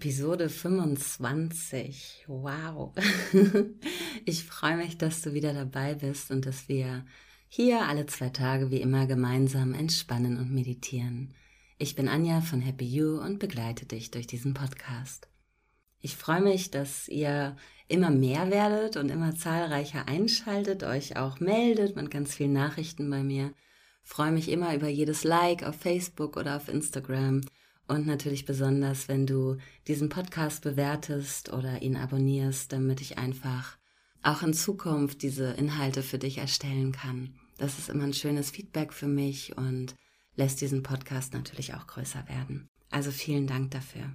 Episode 25. Wow. Ich freue mich, dass du wieder dabei bist und dass wir hier alle zwei Tage wie immer gemeinsam entspannen und meditieren. Ich bin Anja von Happy You und begleite dich durch diesen Podcast. Ich freue mich, dass ihr immer mehr werdet und immer zahlreicher einschaltet, euch auch meldet mit ganz vielen Nachrichten bei mir. Freue mich immer über jedes Like auf Facebook oder auf Instagram und natürlich besonders, wenn du diesen Podcast bewertest oder ihn abonnierst, damit ich einfach auch in Zukunft diese Inhalte für dich erstellen kann. Das ist immer ein schönes Feedback für mich und lässt diesen Podcast natürlich auch größer werden. Also vielen Dank dafür.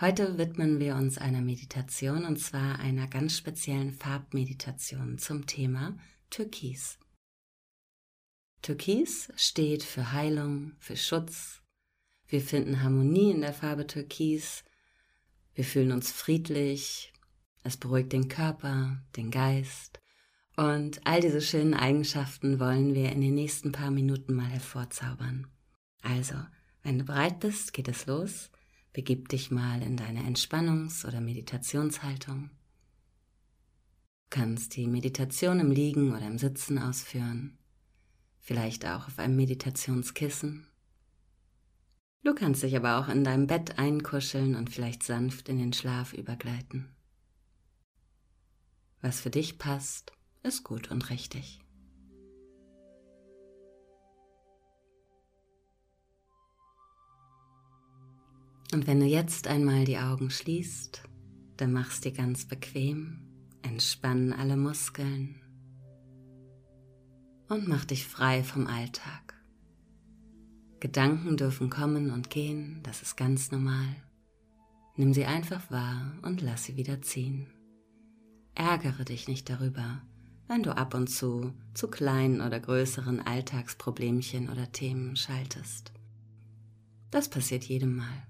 Heute widmen wir uns einer Meditation und zwar einer ganz speziellen Farbmeditation zum Thema Türkis. Türkis steht für Heilung, für Schutz, wir finden Harmonie in der Farbe Türkis. Wir fühlen uns friedlich. Es beruhigt den Körper, den Geist. Und all diese schönen Eigenschaften wollen wir in den nächsten paar Minuten mal hervorzaubern. Also, wenn du bereit bist, geht es los. Begib dich mal in deine Entspannungs- oder Meditationshaltung. Du kannst die Meditation im Liegen oder im Sitzen ausführen, vielleicht auch auf einem Meditationskissen Du kannst dich aber auch in deinem Bett einkuscheln und vielleicht sanft in den Schlaf übergleiten. Was für dich passt, ist gut und richtig. Und wenn du jetzt einmal die Augen schließt, dann machst dir ganz bequem, entspann alle Muskeln und mach dich frei vom Alltag. Gedanken dürfen kommen und gehen, das ist ganz normal. Nimm sie einfach wahr und lass sie wieder ziehen. Ärgere dich nicht darüber, wenn du ab und zu zu kleinen oder größeren Alltagsproblemchen oder Themen schaltest. Das passiert jedem Mal.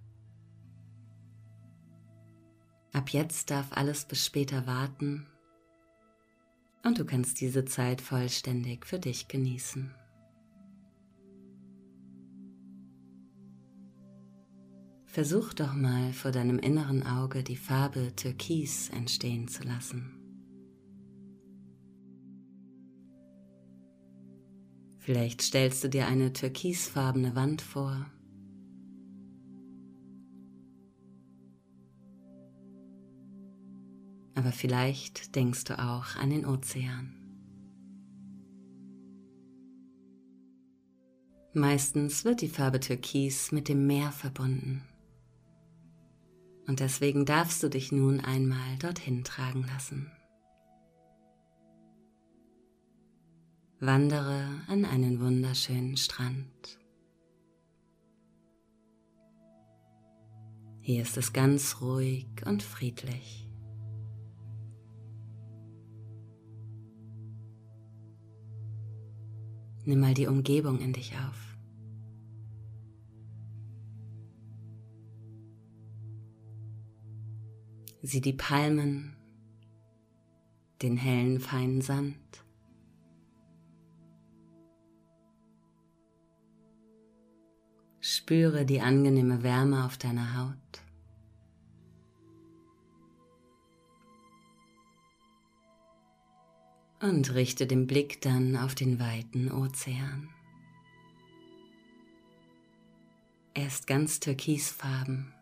Ab jetzt darf alles bis später warten und du kannst diese Zeit vollständig für dich genießen. Versuch doch mal vor deinem inneren Auge die Farbe Türkis entstehen zu lassen. Vielleicht stellst du dir eine türkisfarbene Wand vor. Aber vielleicht denkst du auch an den Ozean. Meistens wird die Farbe Türkis mit dem Meer verbunden. Und deswegen darfst du dich nun einmal dorthin tragen lassen. Wandere an einen wunderschönen Strand. Hier ist es ganz ruhig und friedlich. Nimm mal die Umgebung in dich auf. Sieh die Palmen, den hellen, feinen Sand. Spüre die angenehme Wärme auf deiner Haut. Und richte den Blick dann auf den weiten Ozean. Er ist ganz türkisfarben.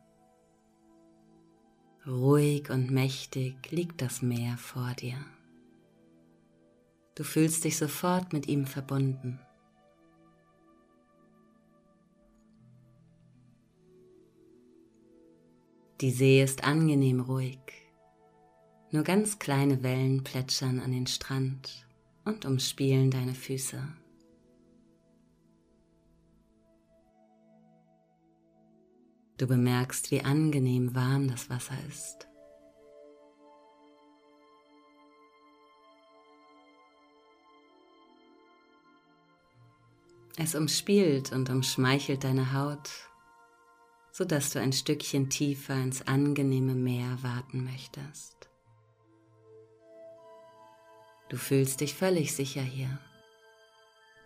Ruhig und mächtig liegt das Meer vor dir. Du fühlst dich sofort mit ihm verbunden. Die See ist angenehm ruhig. Nur ganz kleine Wellen plätschern an den Strand und umspielen deine Füße. Du bemerkst, wie angenehm warm das Wasser ist. Es umspielt und umschmeichelt deine Haut, sodass du ein Stückchen tiefer ins angenehme Meer warten möchtest. Du fühlst dich völlig sicher hier.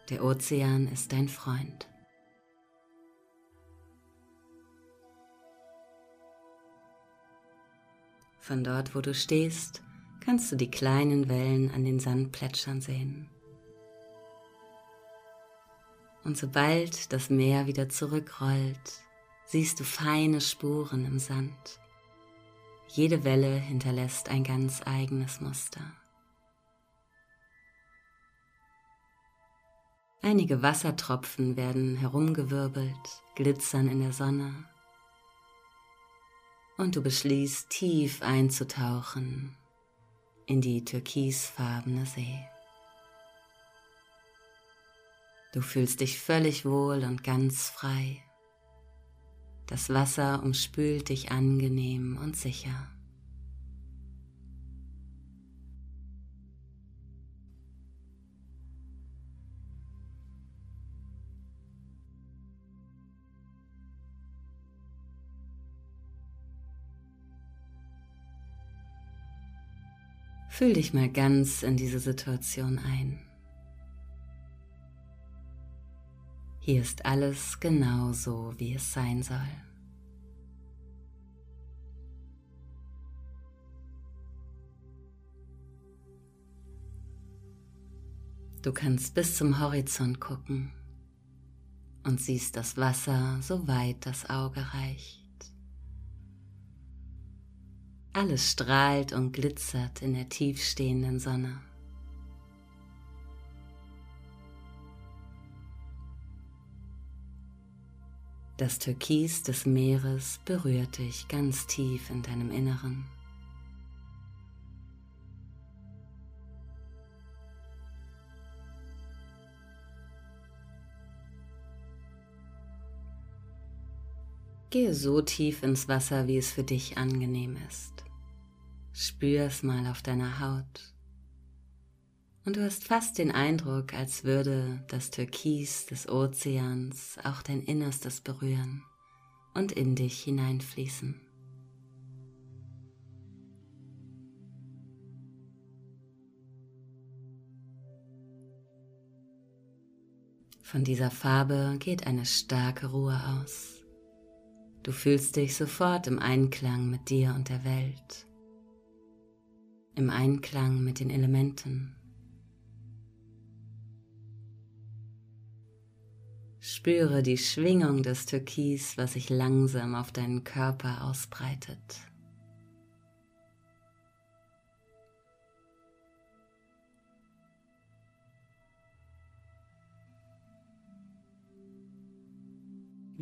Der Ozean ist dein Freund. Von dort, wo du stehst, kannst du die kleinen Wellen an den Sand plätschern sehen. Und sobald das Meer wieder zurückrollt, siehst du feine Spuren im Sand. Jede Welle hinterlässt ein ganz eigenes Muster. Einige Wassertropfen werden herumgewirbelt, glitzern in der Sonne. Und du beschließt tief einzutauchen in die türkisfarbene See. Du fühlst dich völlig wohl und ganz frei. Das Wasser umspült dich angenehm und sicher. Fühl dich mal ganz in diese Situation ein. Hier ist alles genau so, wie es sein soll. Du kannst bis zum Horizont gucken und siehst das Wasser, so weit das Auge reicht. Alles strahlt und glitzert in der tiefstehenden Sonne. Das Türkis des Meeres berührt dich ganz tief in deinem Inneren. Gehe so tief ins Wasser, wie es für dich angenehm ist. Spür es mal auf deiner Haut und du hast fast den Eindruck, als würde das Türkis des Ozeans auch dein Innerstes berühren und in dich hineinfließen. Von dieser Farbe geht eine starke Ruhe aus. Du fühlst dich sofort im Einklang mit dir und der Welt, im Einklang mit den Elementen. Spüre die Schwingung des Türkis, was sich langsam auf deinen Körper ausbreitet.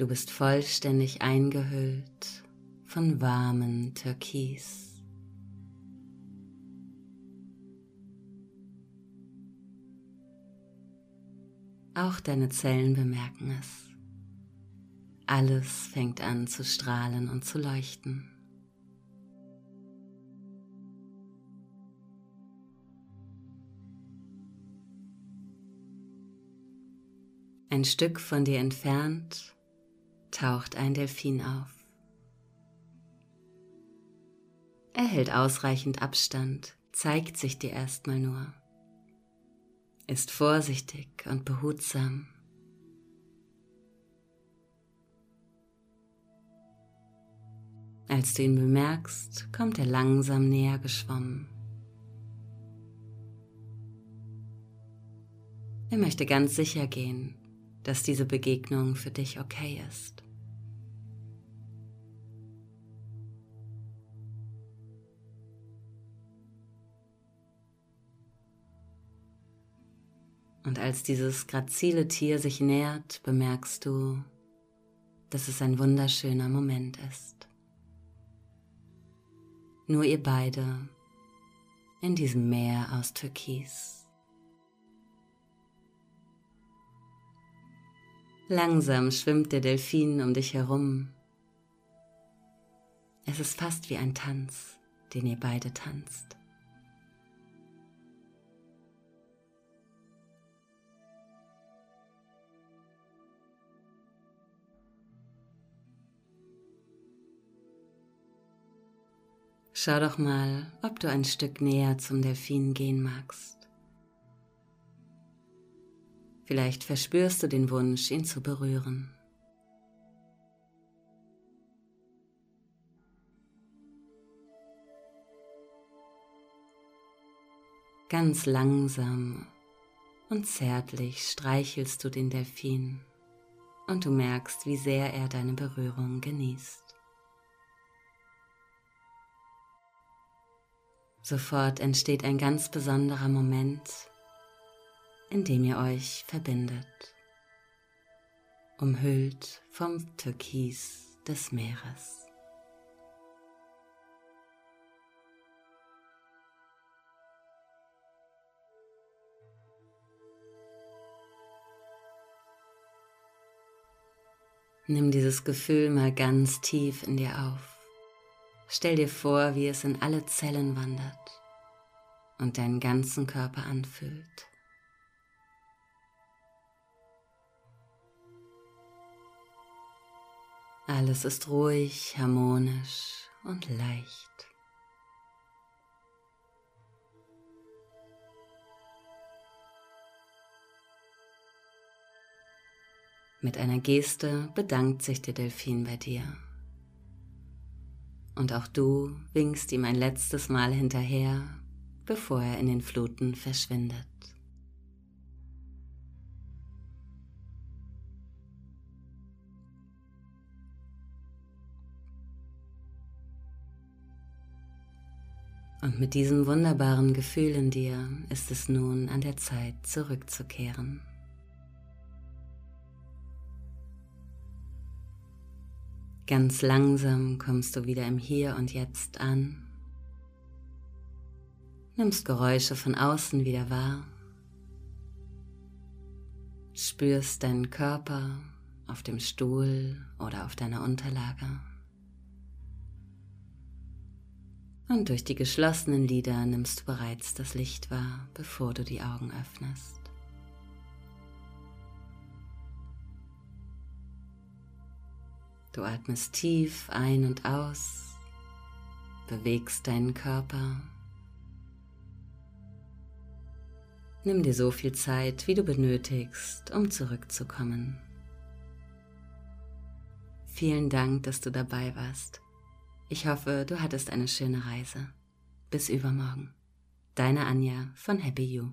Du bist vollständig eingehüllt von warmen Türkis. Auch deine Zellen bemerken es. Alles fängt an zu strahlen und zu leuchten. Ein Stück von dir entfernt taucht ein Delfin auf. Er hält ausreichend Abstand, zeigt sich dir erstmal nur ist vorsichtig und behutsam. Als du ihn bemerkst, kommt er langsam näher geschwommen. Er möchte ganz sicher gehen, dass diese Begegnung für dich okay ist. Und als dieses grazile Tier sich nähert, bemerkst du, dass es ein wunderschöner Moment ist. Nur ihr beide in diesem Meer aus Türkis. Langsam schwimmt der Delfin um dich herum. Es ist fast wie ein Tanz, den ihr beide tanzt. Schau doch mal, ob du ein Stück näher zum Delfin gehen magst. Vielleicht verspürst du den Wunsch, ihn zu berühren. Ganz langsam und zärtlich streichelst du den Delfin und du merkst, wie sehr er deine Berührung genießt. Sofort entsteht ein ganz besonderer Moment, in dem ihr euch verbindet, umhüllt vom Türkis des Meeres. Nimm dieses Gefühl mal ganz tief in dir auf. Stell dir vor, wie es in alle Zellen wandert und deinen ganzen Körper anfühlt. Alles ist ruhig, harmonisch und leicht. Mit einer Geste bedankt sich der Delfin bei dir und auch du winkst ihm ein letztes Mal hinterher, bevor er in den Fluten verschwindet. Und mit diesem wunderbaren Gefühl in dir ist es nun an der Zeit zurückzukehren. Ganz langsam kommst du wieder im Hier und Jetzt an, nimmst Geräusche von außen wieder wahr, spürst deinen Körper auf dem Stuhl oder auf deiner Unterlage. Und durch die geschlossenen Lider nimmst du bereits das Licht wahr, bevor du die Augen öffnest. Du atmest tief ein und aus, bewegst deinen Körper. Nimm dir so viel Zeit, wie du benötigst, um zurückzukommen. Vielen Dank, dass du dabei warst. Ich hoffe, du hattest eine schöne Reise. Bis übermorgen. Deine Anja von Happy You.